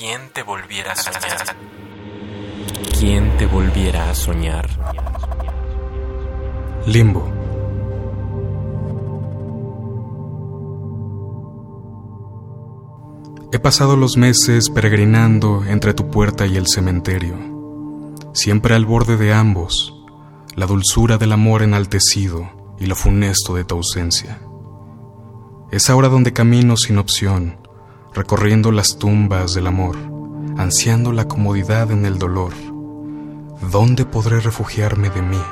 ¿Quién te volviera a soñar? ¿Quién te volviera a soñar? Limbo. He pasado los meses peregrinando entre tu puerta y el cementerio, siempre al borde de ambos, la dulzura del amor enaltecido y lo funesto de tu ausencia. Es ahora donde camino sin opción, recorriendo las tumbas del amor, ansiando la comodidad en el dolor. ¿Dónde podré refugiarme de mí?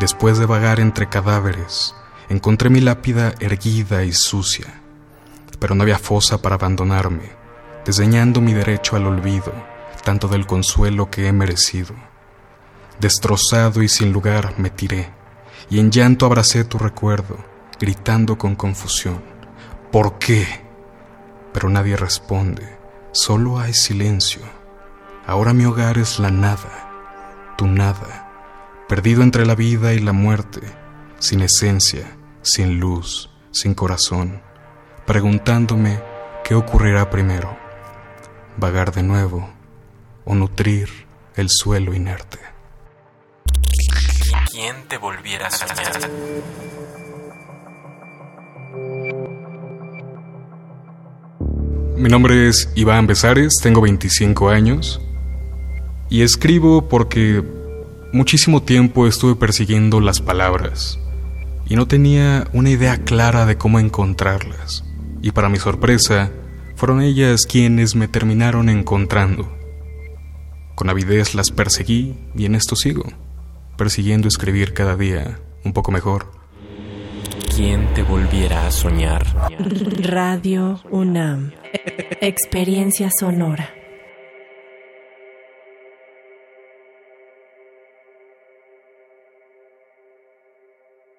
Después de vagar entre cadáveres, encontré mi lápida erguida y sucia, pero no había fosa para abandonarme, desdeñando mi derecho al olvido, tanto del consuelo que he merecido. Destrozado y sin lugar me tiré, y en llanto abracé tu recuerdo, gritando con confusión, ¿por qué? Pero nadie responde, solo hay silencio. Ahora mi hogar es la nada, tu nada perdido entre la vida y la muerte, sin esencia, sin luz, sin corazón, preguntándome qué ocurrirá primero, vagar de nuevo o nutrir el suelo inerte. ¿Quién te volviera a soñar? Mi nombre es Iván Besares, tengo 25 años y escribo porque Muchísimo tiempo estuve persiguiendo las palabras y no tenía una idea clara de cómo encontrarlas. Y para mi sorpresa, fueron ellas quienes me terminaron encontrando. Con avidez las perseguí y en esto sigo, persiguiendo escribir cada día un poco mejor. ¿Quién te volviera a soñar? Radio UNAM. Experiencia sonora.